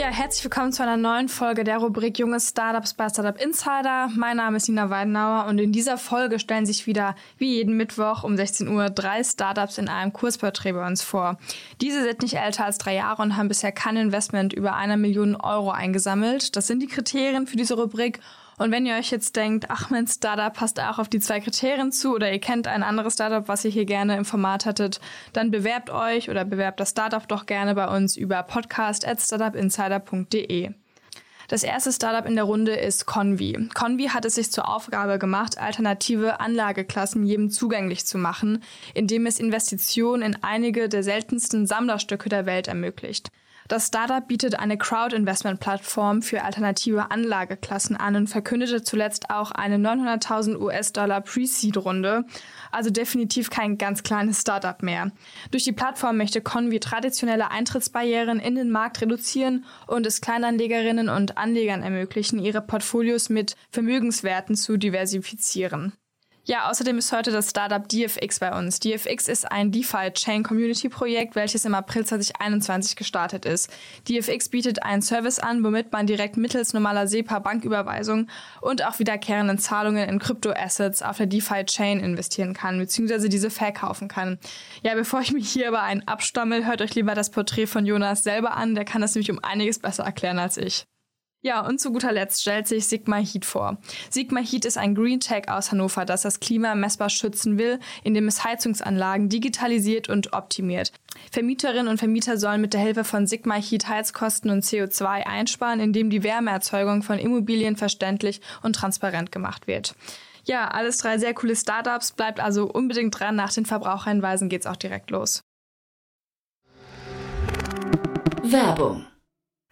Ja, herzlich willkommen zu einer neuen Folge der Rubrik Junge Startups bei Startup Insider. Mein Name ist Nina Weidenauer und in dieser Folge stellen sich wieder wie jeden Mittwoch um 16 Uhr drei Startups in einem Kurzporträt bei uns vor. Diese sind nicht älter als drei Jahre und haben bisher kein Investment über einer Million Euro eingesammelt. Das sind die Kriterien für diese Rubrik und wenn ihr euch jetzt denkt, ach, mein Startup passt auch auf die zwei Kriterien zu oder ihr kennt ein anderes Startup, was ihr hier gerne im Format hattet, dann bewerbt euch oder bewerbt das Startup doch gerne bei uns über podcast.startupinsider.de. Das erste Startup in der Runde ist Convi. Convi hat es sich zur Aufgabe gemacht, alternative Anlageklassen jedem zugänglich zu machen, indem es Investitionen in einige der seltensten Sammlerstücke der Welt ermöglicht. Das Startup bietet eine Crowd-Investment-Plattform für alternative Anlageklassen an und verkündete zuletzt auch eine 900.000 US-Dollar Pre-Seed-Runde, also definitiv kein ganz kleines Startup mehr. Durch die Plattform möchte Convi traditionelle Eintrittsbarrieren in den Markt reduzieren und es Kleinanlegerinnen und Anlegern ermöglichen, ihre Portfolios mit Vermögenswerten zu diversifizieren. Ja, außerdem ist heute das Startup DFX bei uns. DFX ist ein DeFi-Chain-Community-Projekt, welches im April 2021 gestartet ist. DFX bietet einen Service an, womit man direkt mittels normaler SEPA-Banküberweisung und auch wiederkehrenden Zahlungen in Kryptoassets auf der DeFi-Chain investieren kann, beziehungsweise diese verkaufen kann. Ja, bevor ich mich hier aber einen abstammel, hört euch lieber das Porträt von Jonas selber an. Der kann das nämlich um einiges besser erklären als ich. Ja, und zu guter Letzt stellt sich Sigma Heat vor. Sigma Heat ist ein Green Tech aus Hannover, das das Klima messbar schützen will, indem es Heizungsanlagen digitalisiert und optimiert. Vermieterinnen und Vermieter sollen mit der Hilfe von Sigma Heat Heizkosten und CO2 einsparen, indem die Wärmeerzeugung von Immobilien verständlich und transparent gemacht wird. Ja, alles drei sehr coole Startups. Bleibt also unbedingt dran. Nach den Verbraucherhinweisen geht's auch direkt los. Werbung.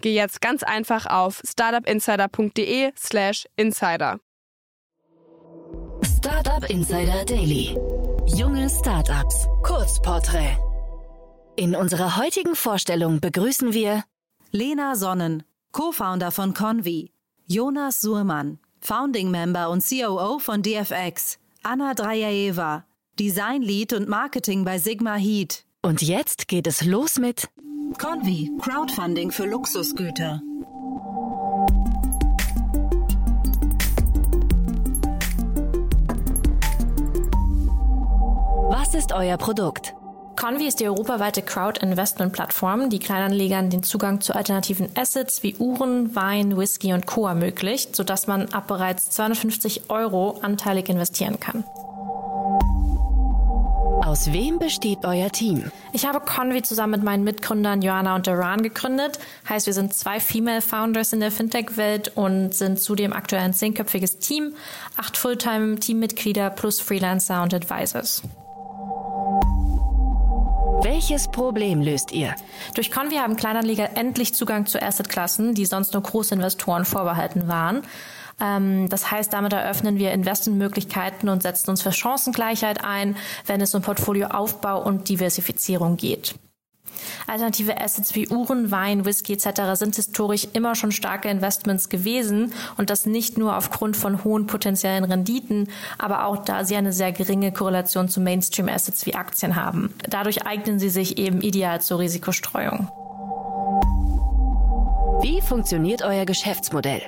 geh jetzt ganz einfach auf startupinsider.de/slash insider. Startup Insider Daily. Junge Startups. Kurzporträt. In unserer heutigen Vorstellung begrüßen wir Lena Sonnen, Co-Founder von Convi, Jonas Suhrmann, Founding Member und COO von DFX, Anna Drajaeva, Design Lead und Marketing bei Sigma Heat. und jetzt geht es los mit Convi, Crowdfunding für Luxusgüter. Was ist euer Produkt? Convi ist die europaweite Crowd-Investment-Plattform, die Kleinanlegern den Zugang zu alternativen Assets wie Uhren, Wein, Whisky und Co. ermöglicht, sodass man ab bereits 250 Euro anteilig investieren kann. Aus wem besteht euer Team? Ich habe Convi zusammen mit meinen Mitgründern Joanna und Duran gegründet. Heißt, wir sind zwei Female Founders in der Fintech-Welt und sind zudem aktuell ein zehnköpfiges Team, acht Fulltime-Teammitglieder plus Freelancer und Advisors. Welches Problem löst ihr? Durch Convi haben Kleinanleger endlich Zugang zu Assetklassen, die sonst nur Großinvestoren vorbehalten waren. Ähm, das heißt, damit eröffnen wir Investmentmöglichkeiten und setzen uns für Chancengleichheit ein, wenn es um Portfolioaufbau und Diversifizierung geht. Alternative Assets wie Uhren, Wein, Whisky etc. sind historisch immer schon starke Investments gewesen und das nicht nur aufgrund von hohen potenziellen Renditen, aber auch da sie eine sehr geringe Korrelation zu Mainstream-Assets wie Aktien haben. Dadurch eignen sie sich eben ideal zur Risikostreuung. Wie funktioniert euer Geschäftsmodell?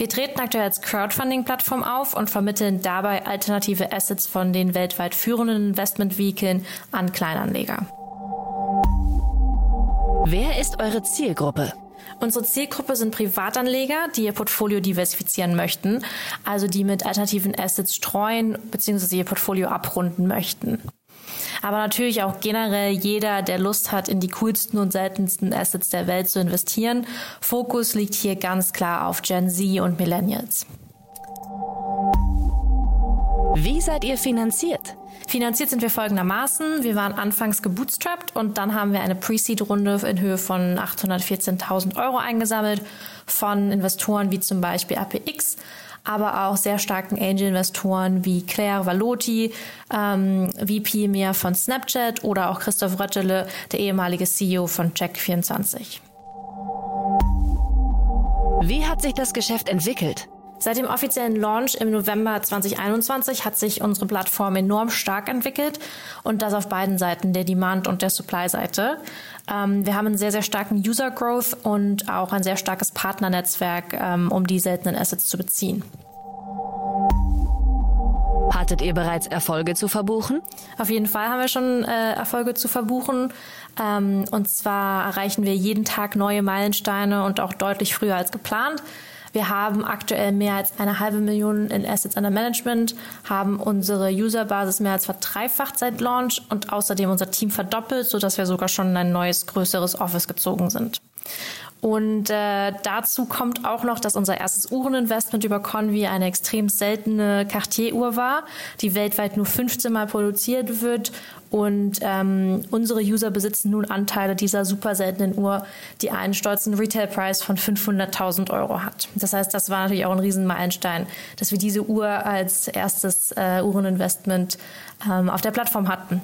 Wir treten aktuell als Crowdfunding-Plattform auf und vermitteln dabei alternative Assets von den weltweit führenden Investmentvehikeln an Kleinanleger. Wer ist eure Zielgruppe? Unsere Zielgruppe sind Privatanleger, die ihr Portfolio diversifizieren möchten, also die mit alternativen Assets streuen bzw. ihr Portfolio abrunden möchten. Aber natürlich auch generell jeder, der Lust hat, in die coolsten und seltensten Assets der Welt zu investieren. Fokus liegt hier ganz klar auf Gen Z und Millennials. Wie seid ihr finanziert? Finanziert sind wir folgendermaßen. Wir waren anfangs gebootstrapped und dann haben wir eine Pre-Seed-Runde in Höhe von 814.000 Euro eingesammelt von Investoren wie zum Beispiel APX, aber auch sehr starken Angel-Investoren wie Claire Valotti, ähm, VP mehr von Snapchat oder auch Christoph Röttele, der ehemalige CEO von Check24. Wie hat sich das Geschäft entwickelt? Seit dem offiziellen Launch im November 2021 hat sich unsere Plattform enorm stark entwickelt und das auf beiden Seiten, der Demand- und der Supply-Seite. Ähm, wir haben einen sehr, sehr starken User-Growth und auch ein sehr starkes Partnernetzwerk, ähm, um die seltenen Assets zu beziehen. Hattet ihr bereits Erfolge zu verbuchen? Auf jeden Fall haben wir schon äh, Erfolge zu verbuchen. Ähm, und zwar erreichen wir jeden Tag neue Meilensteine und auch deutlich früher als geplant. Wir haben aktuell mehr als eine halbe Million in Assets under Management, haben unsere Userbasis mehr als verdreifacht seit Launch und außerdem unser Team verdoppelt, sodass wir sogar schon in ein neues, größeres Office gezogen sind. Und äh, dazu kommt auch noch, dass unser erstes Uhreninvestment über Convi eine extrem seltene Cartier-Uhr war, die weltweit nur 15 Mal produziert wird. Und ähm, unsere User besitzen nun Anteile dieser super seltenen Uhr, die einen stolzen Retailpreis von 500.000 Euro hat. Das heißt, das war natürlich auch ein Riesenmeilenstein, dass wir diese Uhr als erstes äh, Uhreninvestment ähm, auf der Plattform hatten.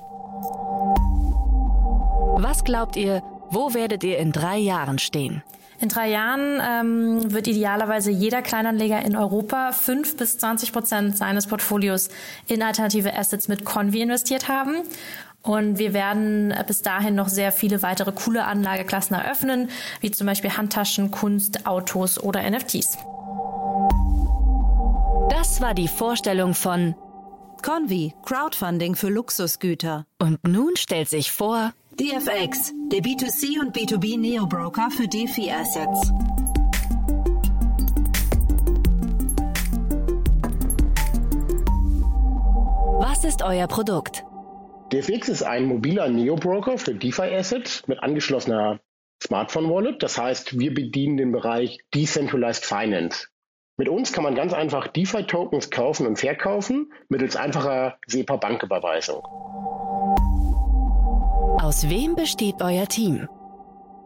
Was glaubt ihr, wo werdet ihr in drei Jahren stehen? In drei Jahren ähm, wird idealerweise jeder Kleinanleger in Europa fünf bis zwanzig Prozent seines Portfolios in alternative Assets mit Convi investiert haben. Und wir werden bis dahin noch sehr viele weitere coole Anlageklassen eröffnen, wie zum Beispiel Handtaschen, Kunst, Autos oder NFTs. Das war die Vorstellung von Convi, Crowdfunding für Luxusgüter. Und nun stellt sich vor DFX, der B2C und B2B Neo-Broker für DeFi Assets. Was ist euer Produkt? DFX ist ein mobiler Neo-Broker für DeFi Assets mit angeschlossener Smartphone Wallet. Das heißt, wir bedienen den Bereich Decentralized Finance. Mit uns kann man ganz einfach DeFi-Tokens kaufen und verkaufen mittels einfacher SEPA-Banküberweisung. Aus wem besteht euer Team?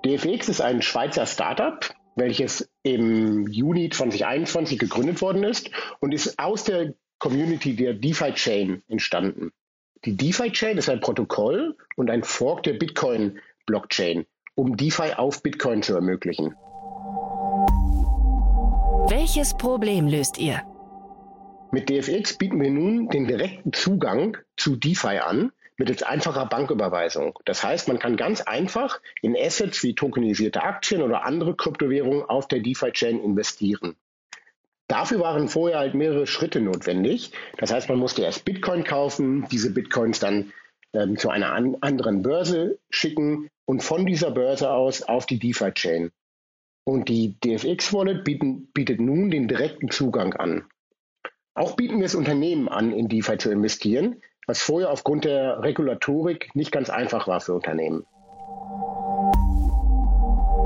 DFX ist ein Schweizer Startup, welches im Juni 2021 gegründet worden ist und ist aus der Community der DeFi Chain entstanden. Die DeFi Chain ist ein Protokoll und ein Fork der Bitcoin Blockchain, um DeFi auf Bitcoin zu ermöglichen. Welches Problem löst ihr? Mit DFX bieten wir nun den direkten Zugang zu DeFi an, mittels einfacher Banküberweisung. Das heißt, man kann ganz einfach in Assets wie tokenisierte Aktien oder andere Kryptowährungen auf der DeFi-Chain investieren. Dafür waren vorher halt mehrere Schritte notwendig. Das heißt, man musste erst Bitcoin kaufen, diese Bitcoins dann ähm, zu einer an anderen Börse schicken und von dieser Börse aus auf die DeFi-Chain. Und die DFX-Wallet bietet nun den direkten Zugang an. Auch bieten wir es Unternehmen an, in DeFi zu investieren, was vorher aufgrund der Regulatorik nicht ganz einfach war für Unternehmen.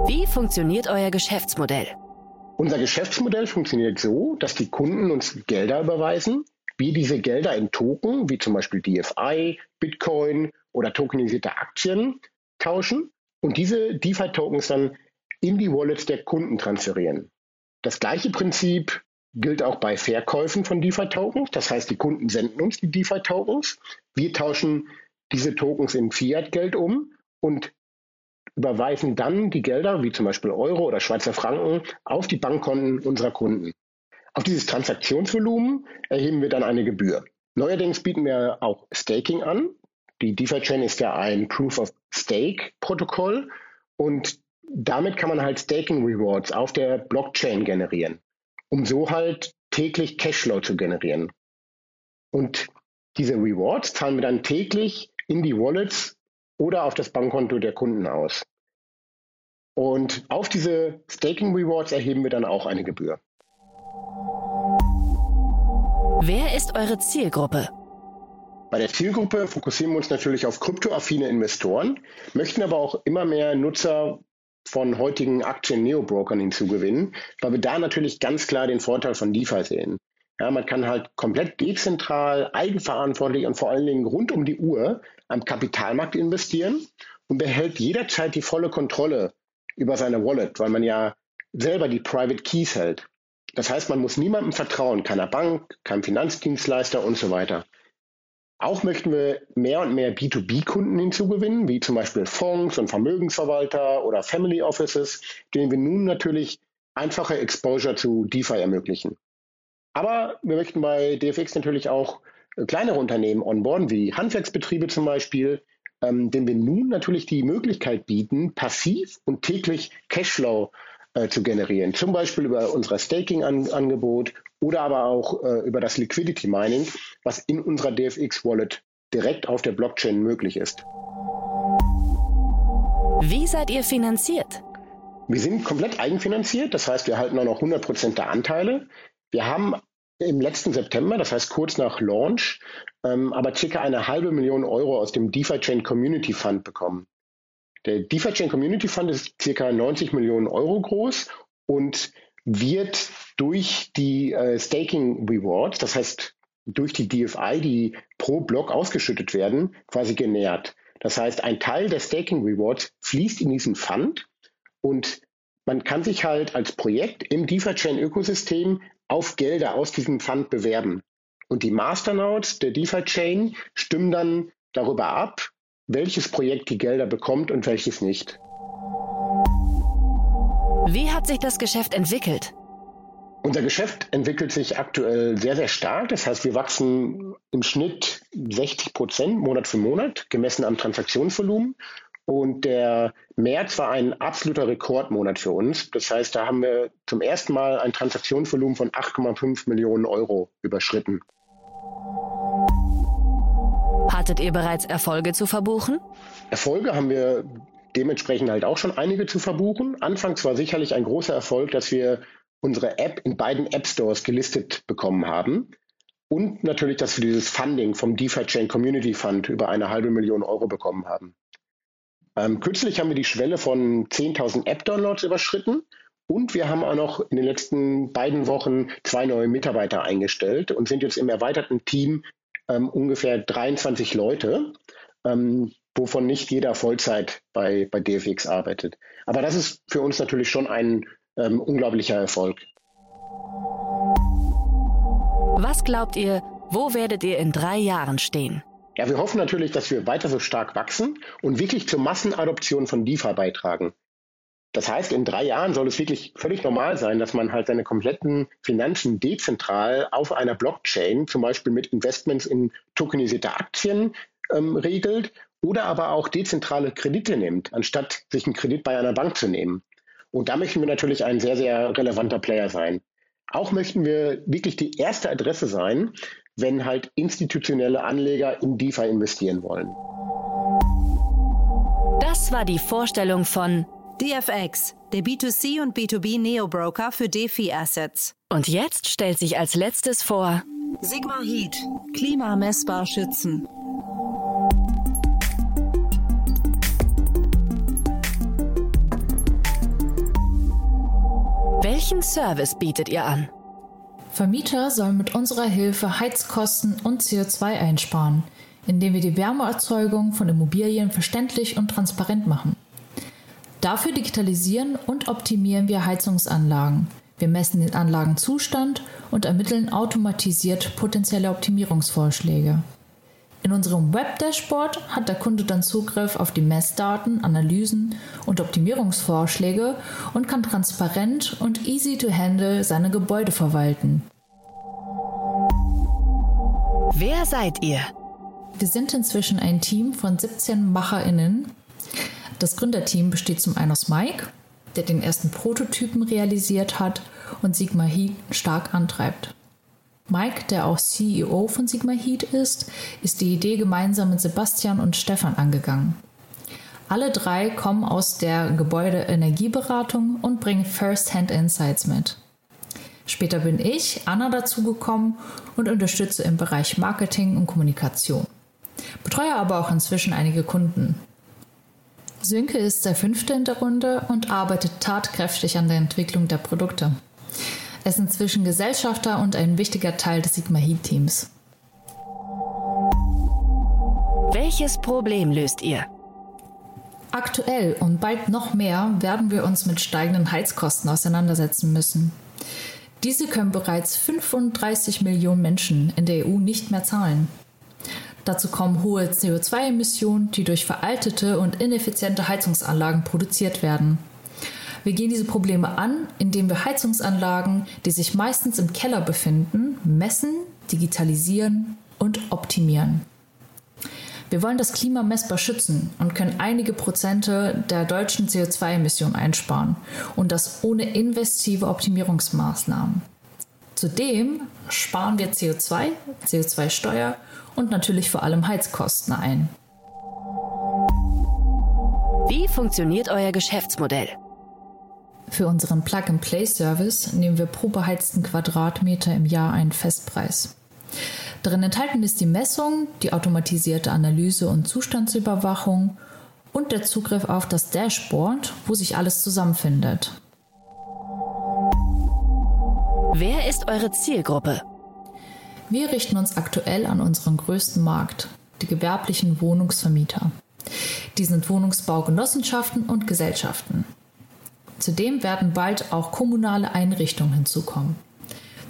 Wie funktioniert euer Geschäftsmodell? Unser Geschäftsmodell funktioniert so, dass die Kunden uns Gelder überweisen, wir diese Gelder in Token, wie zum Beispiel DFI, Bitcoin oder tokenisierte Aktien tauschen und diese DeFi-Tokens dann in die Wallets der Kunden transferieren. Das gleiche Prinzip gilt auch bei Verkäufen von DeFi-Tokens. Das heißt, die Kunden senden uns die DeFi-Tokens. Wir tauschen diese Tokens in Fiat-Geld um und überweisen dann die Gelder, wie zum Beispiel Euro oder Schweizer Franken, auf die Bankkonten unserer Kunden. Auf dieses Transaktionsvolumen erheben wir dann eine Gebühr. Neuerdings bieten wir auch Staking an. Die DeFi-Chain ist ja ein Proof-of-Stake-Protokoll und damit kann man halt Staking Rewards auf der Blockchain generieren um so halt täglich Cashflow zu generieren. Und diese Rewards zahlen wir dann täglich in die Wallets oder auf das Bankkonto der Kunden aus. Und auf diese Staking Rewards erheben wir dann auch eine Gebühr. Wer ist eure Zielgruppe? Bei der Zielgruppe fokussieren wir uns natürlich auf kryptoaffine Investoren, möchten aber auch immer mehr Nutzer von heutigen Aktien-Neo-Brokern hinzugewinnen, weil wir da natürlich ganz klar den Vorteil von DeFi sehen. Ja, man kann halt komplett dezentral, eigenverantwortlich und vor allen Dingen rund um die Uhr am Kapitalmarkt investieren und behält jederzeit die volle Kontrolle über seine Wallet, weil man ja selber die Private Keys hält. Das heißt, man muss niemandem vertrauen, keiner Bank, keinem Finanzdienstleister und so weiter. Auch möchten wir mehr und mehr B2B-Kunden hinzugewinnen, wie zum Beispiel Fonds und Vermögensverwalter oder Family Offices, denen wir nun natürlich einfache Exposure zu DeFi ermöglichen. Aber wir möchten bei DFX natürlich auch kleinere Unternehmen onboarden, wie Handwerksbetriebe zum Beispiel, ähm, denen wir nun natürlich die Möglichkeit bieten, passiv und täglich Cashflow äh, zu generieren. Zum Beispiel über unser Staking-Angebot oder aber auch äh, über das Liquidity Mining, was in unserer DFX Wallet direkt auf der Blockchain möglich ist. Wie seid ihr finanziert? Wir sind komplett eigenfinanziert, das heißt, wir halten auch noch 100% der Anteile. Wir haben im letzten September, das heißt kurz nach Launch, ähm, aber circa eine halbe Million Euro aus dem DeFi Chain Community Fund bekommen. Der DeFi Chain Community Fund ist circa 90 Millionen Euro groß und wird durch die äh, Staking Rewards, das heißt durch die DFI, die pro Block ausgeschüttet werden, quasi genährt. Das heißt, ein Teil der Staking Rewards fließt in diesen Fund und man kann sich halt als Projekt im DeFi-Chain-Ökosystem auf Gelder aus diesem Fund bewerben. Und die Masternodes der DeFi-Chain stimmen dann darüber ab, welches Projekt die Gelder bekommt und welches nicht. Wie hat sich das Geschäft entwickelt? Unser Geschäft entwickelt sich aktuell sehr, sehr stark. Das heißt, wir wachsen im Schnitt 60 Prozent Monat für Monat, gemessen am Transaktionsvolumen. Und der März war ein absoluter Rekordmonat für uns. Das heißt, da haben wir zum ersten Mal ein Transaktionsvolumen von 8,5 Millionen Euro überschritten. Hattet ihr bereits Erfolge zu verbuchen? Erfolge haben wir dementsprechend halt auch schon einige zu verbuchen. Anfangs war sicherlich ein großer Erfolg, dass wir unsere App in beiden App Stores gelistet bekommen haben. Und natürlich, dass wir dieses Funding vom DeFi Chain Community Fund über eine halbe Million Euro bekommen haben. Ähm, kürzlich haben wir die Schwelle von 10.000 App-Downloads überschritten und wir haben auch noch in den letzten beiden Wochen zwei neue Mitarbeiter eingestellt und sind jetzt im erweiterten Team ähm, ungefähr 23 Leute, ähm, wovon nicht jeder Vollzeit bei, bei DFX arbeitet. Aber das ist für uns natürlich schon ein ähm, unglaublicher Erfolg. Was glaubt ihr, wo werdet ihr in drei Jahren stehen? Ja, wir hoffen natürlich, dass wir weiter so stark wachsen und wirklich zur Massenadoption von DeFi beitragen. Das heißt, in drei Jahren soll es wirklich völlig normal sein, dass man halt seine kompletten Finanzen dezentral auf einer Blockchain, zum Beispiel mit Investments in tokenisierte Aktien, ähm, regelt oder aber auch dezentrale Kredite nimmt, anstatt sich einen Kredit bei einer Bank zu nehmen. Und da möchten wir natürlich ein sehr, sehr relevanter Player sein. Auch möchten wir wirklich die erste Adresse sein, wenn halt institutionelle Anleger in DeFi investieren wollen. Das war die Vorstellung von DFX, der B2C und B2B Neo-Broker für DeFi-Assets. Und jetzt stellt sich als letztes vor Sigma Heat, klimamessbar schützen. Welchen Service bietet ihr an? Vermieter sollen mit unserer Hilfe Heizkosten und CO2 einsparen, indem wir die Wärmeerzeugung von Immobilien verständlich und transparent machen. Dafür digitalisieren und optimieren wir Heizungsanlagen. Wir messen den Anlagenzustand und ermitteln automatisiert potenzielle Optimierungsvorschläge. In unserem Web-Dashboard hat der Kunde dann Zugriff auf die Messdaten, Analysen und Optimierungsvorschläge und kann transparent und easy to handle seine Gebäude verwalten. Wer seid ihr? Wir sind inzwischen ein Team von 17 MacherInnen, das Gründerteam besteht zum einen aus Mike, der den ersten Prototypen realisiert hat und Sigma Heat stark antreibt. Mike, der auch CEO von Sigma Heat ist, ist die Idee gemeinsam mit Sebastian und Stefan angegangen. Alle drei kommen aus der Gebäudeenergieberatung und bringen First-Hand Insights mit. Später bin ich, Anna, dazugekommen und unterstütze im Bereich Marketing und Kommunikation. Betreue aber auch inzwischen einige Kunden. Sönke ist der fünfte in der Runde und arbeitet tatkräftig an der Entwicklung der Produkte. Er ist inzwischen Gesellschafter und ein wichtiger Teil des Sigma Heat Teams. Welches Problem löst ihr? Aktuell und bald noch mehr werden wir uns mit steigenden Heizkosten auseinandersetzen müssen. Diese können bereits 35 Millionen Menschen in der EU nicht mehr zahlen. Dazu kommen hohe CO2-Emissionen, die durch veraltete und ineffiziente Heizungsanlagen produziert werden. Wir gehen diese Probleme an, indem wir Heizungsanlagen, die sich meistens im Keller befinden, messen, digitalisieren und optimieren. Wir wollen das Klima messbar schützen und können einige Prozente der deutschen CO2-Emissionen einsparen und das ohne investive Optimierungsmaßnahmen. Zudem sparen wir CO2, CO2-Steuer und natürlich vor allem Heizkosten ein. Wie funktioniert euer Geschäftsmodell? Für unseren Plug-and-Play-Service nehmen wir pro beheizten Quadratmeter im Jahr einen Festpreis. Darin enthalten ist die Messung, die automatisierte Analyse und Zustandsüberwachung und der Zugriff auf das Dashboard, wo sich alles zusammenfindet. Wer ist eure Zielgruppe? Wir richten uns aktuell an unseren größten Markt, die gewerblichen Wohnungsvermieter. Die sind Wohnungsbaugenossenschaften und Gesellschaften. Zudem werden bald auch kommunale Einrichtungen hinzukommen.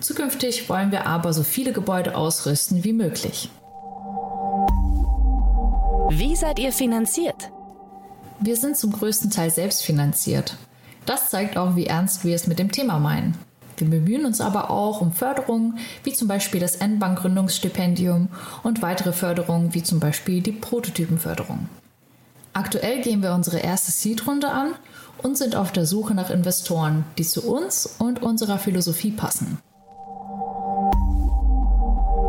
Zukünftig wollen wir aber so viele Gebäude ausrüsten wie möglich. Wie seid ihr finanziert? Wir sind zum größten Teil selbst finanziert. Das zeigt auch, wie ernst wir es mit dem Thema meinen. Wir bemühen uns aber auch um Förderungen, wie zum Beispiel das N-Bank Gründungsstipendium und weitere Förderungen, wie zum Beispiel die Prototypenförderung. Aktuell gehen wir unsere erste Seed-Runde an und sind auf der Suche nach Investoren, die zu uns und unserer Philosophie passen.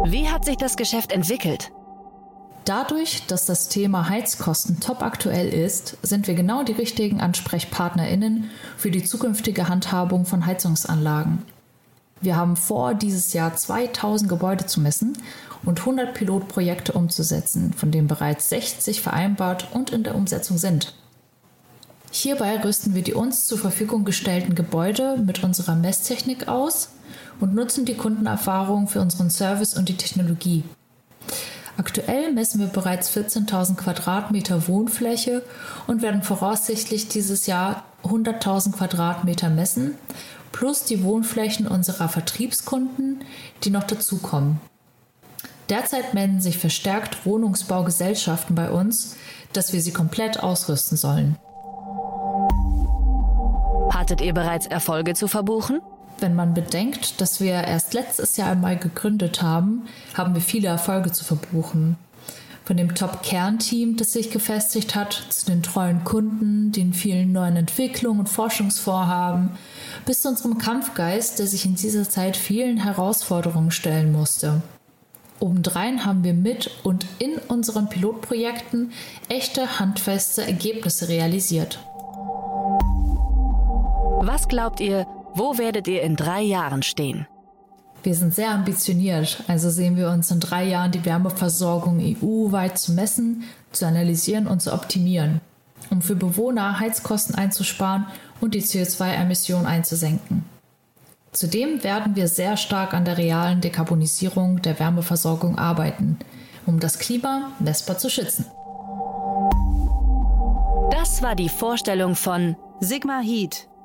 Wie hat sich das Geschäft entwickelt? Dadurch, dass das Thema Heizkosten top aktuell ist, sind wir genau die richtigen AnsprechpartnerInnen für die zukünftige Handhabung von Heizungsanlagen. Wir haben vor, dieses Jahr 2000 Gebäude zu messen und 100 Pilotprojekte umzusetzen, von denen bereits 60 vereinbart und in der Umsetzung sind. Hierbei rüsten wir die uns zur Verfügung gestellten Gebäude mit unserer Messtechnik aus und nutzen die Kundenerfahrung für unseren Service und die Technologie. Aktuell messen wir bereits 14.000 Quadratmeter Wohnfläche und werden voraussichtlich dieses Jahr 100.000 Quadratmeter messen, plus die Wohnflächen unserer Vertriebskunden, die noch dazukommen. Derzeit melden sich verstärkt Wohnungsbaugesellschaften bei uns, dass wir sie komplett ausrüsten sollen. Hattet ihr bereits Erfolge zu verbuchen? Wenn man bedenkt, dass wir erst letztes Jahr einmal gegründet haben, haben wir viele Erfolge zu verbuchen. Von dem Top-Kernteam, das sich gefestigt hat, zu den treuen Kunden, den vielen neuen Entwicklungen und Forschungsvorhaben, bis zu unserem Kampfgeist, der sich in dieser Zeit vielen Herausforderungen stellen musste. Obendrein haben wir mit und in unseren Pilotprojekten echte handfeste Ergebnisse realisiert. Was glaubt ihr, wo werdet ihr in drei Jahren stehen? Wir sind sehr ambitioniert, also sehen wir uns in drei Jahren die Wärmeversorgung EU-weit zu messen, zu analysieren und zu optimieren, um für Bewohner Heizkosten einzusparen und die CO2-Emissionen einzusenken. Zudem werden wir sehr stark an der realen Dekarbonisierung der Wärmeversorgung arbeiten, um das Klima messbar zu schützen. Das war die Vorstellung von Sigma Heat.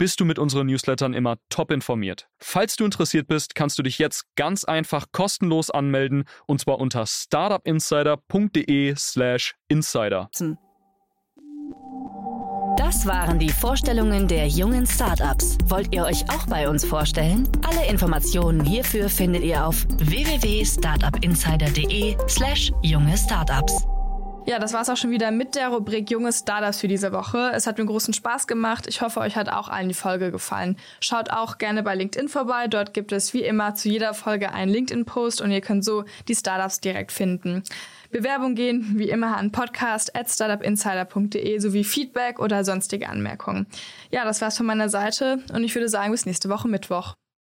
bist du mit unseren Newslettern immer top informiert. Falls du interessiert bist, kannst du dich jetzt ganz einfach kostenlos anmelden und zwar unter startupinsider.de/slash insider. Das waren die Vorstellungen der jungen Startups. Wollt ihr euch auch bei uns vorstellen? Alle Informationen hierfür findet ihr auf www.startupinsider.de/slash junge Startups. Ja, das war's auch schon wieder mit der Rubrik Junge Startups für diese Woche. Es hat mir großen Spaß gemacht. Ich hoffe, euch hat auch allen die Folge gefallen. Schaut auch gerne bei LinkedIn vorbei. Dort gibt es wie immer zu jeder Folge einen LinkedIn-Post und ihr könnt so die Startups direkt finden. Bewerbung gehen wie immer an podcast.startupinsider.de sowie Feedback oder sonstige Anmerkungen. Ja, das war's von meiner Seite und ich würde sagen, bis nächste Woche Mittwoch.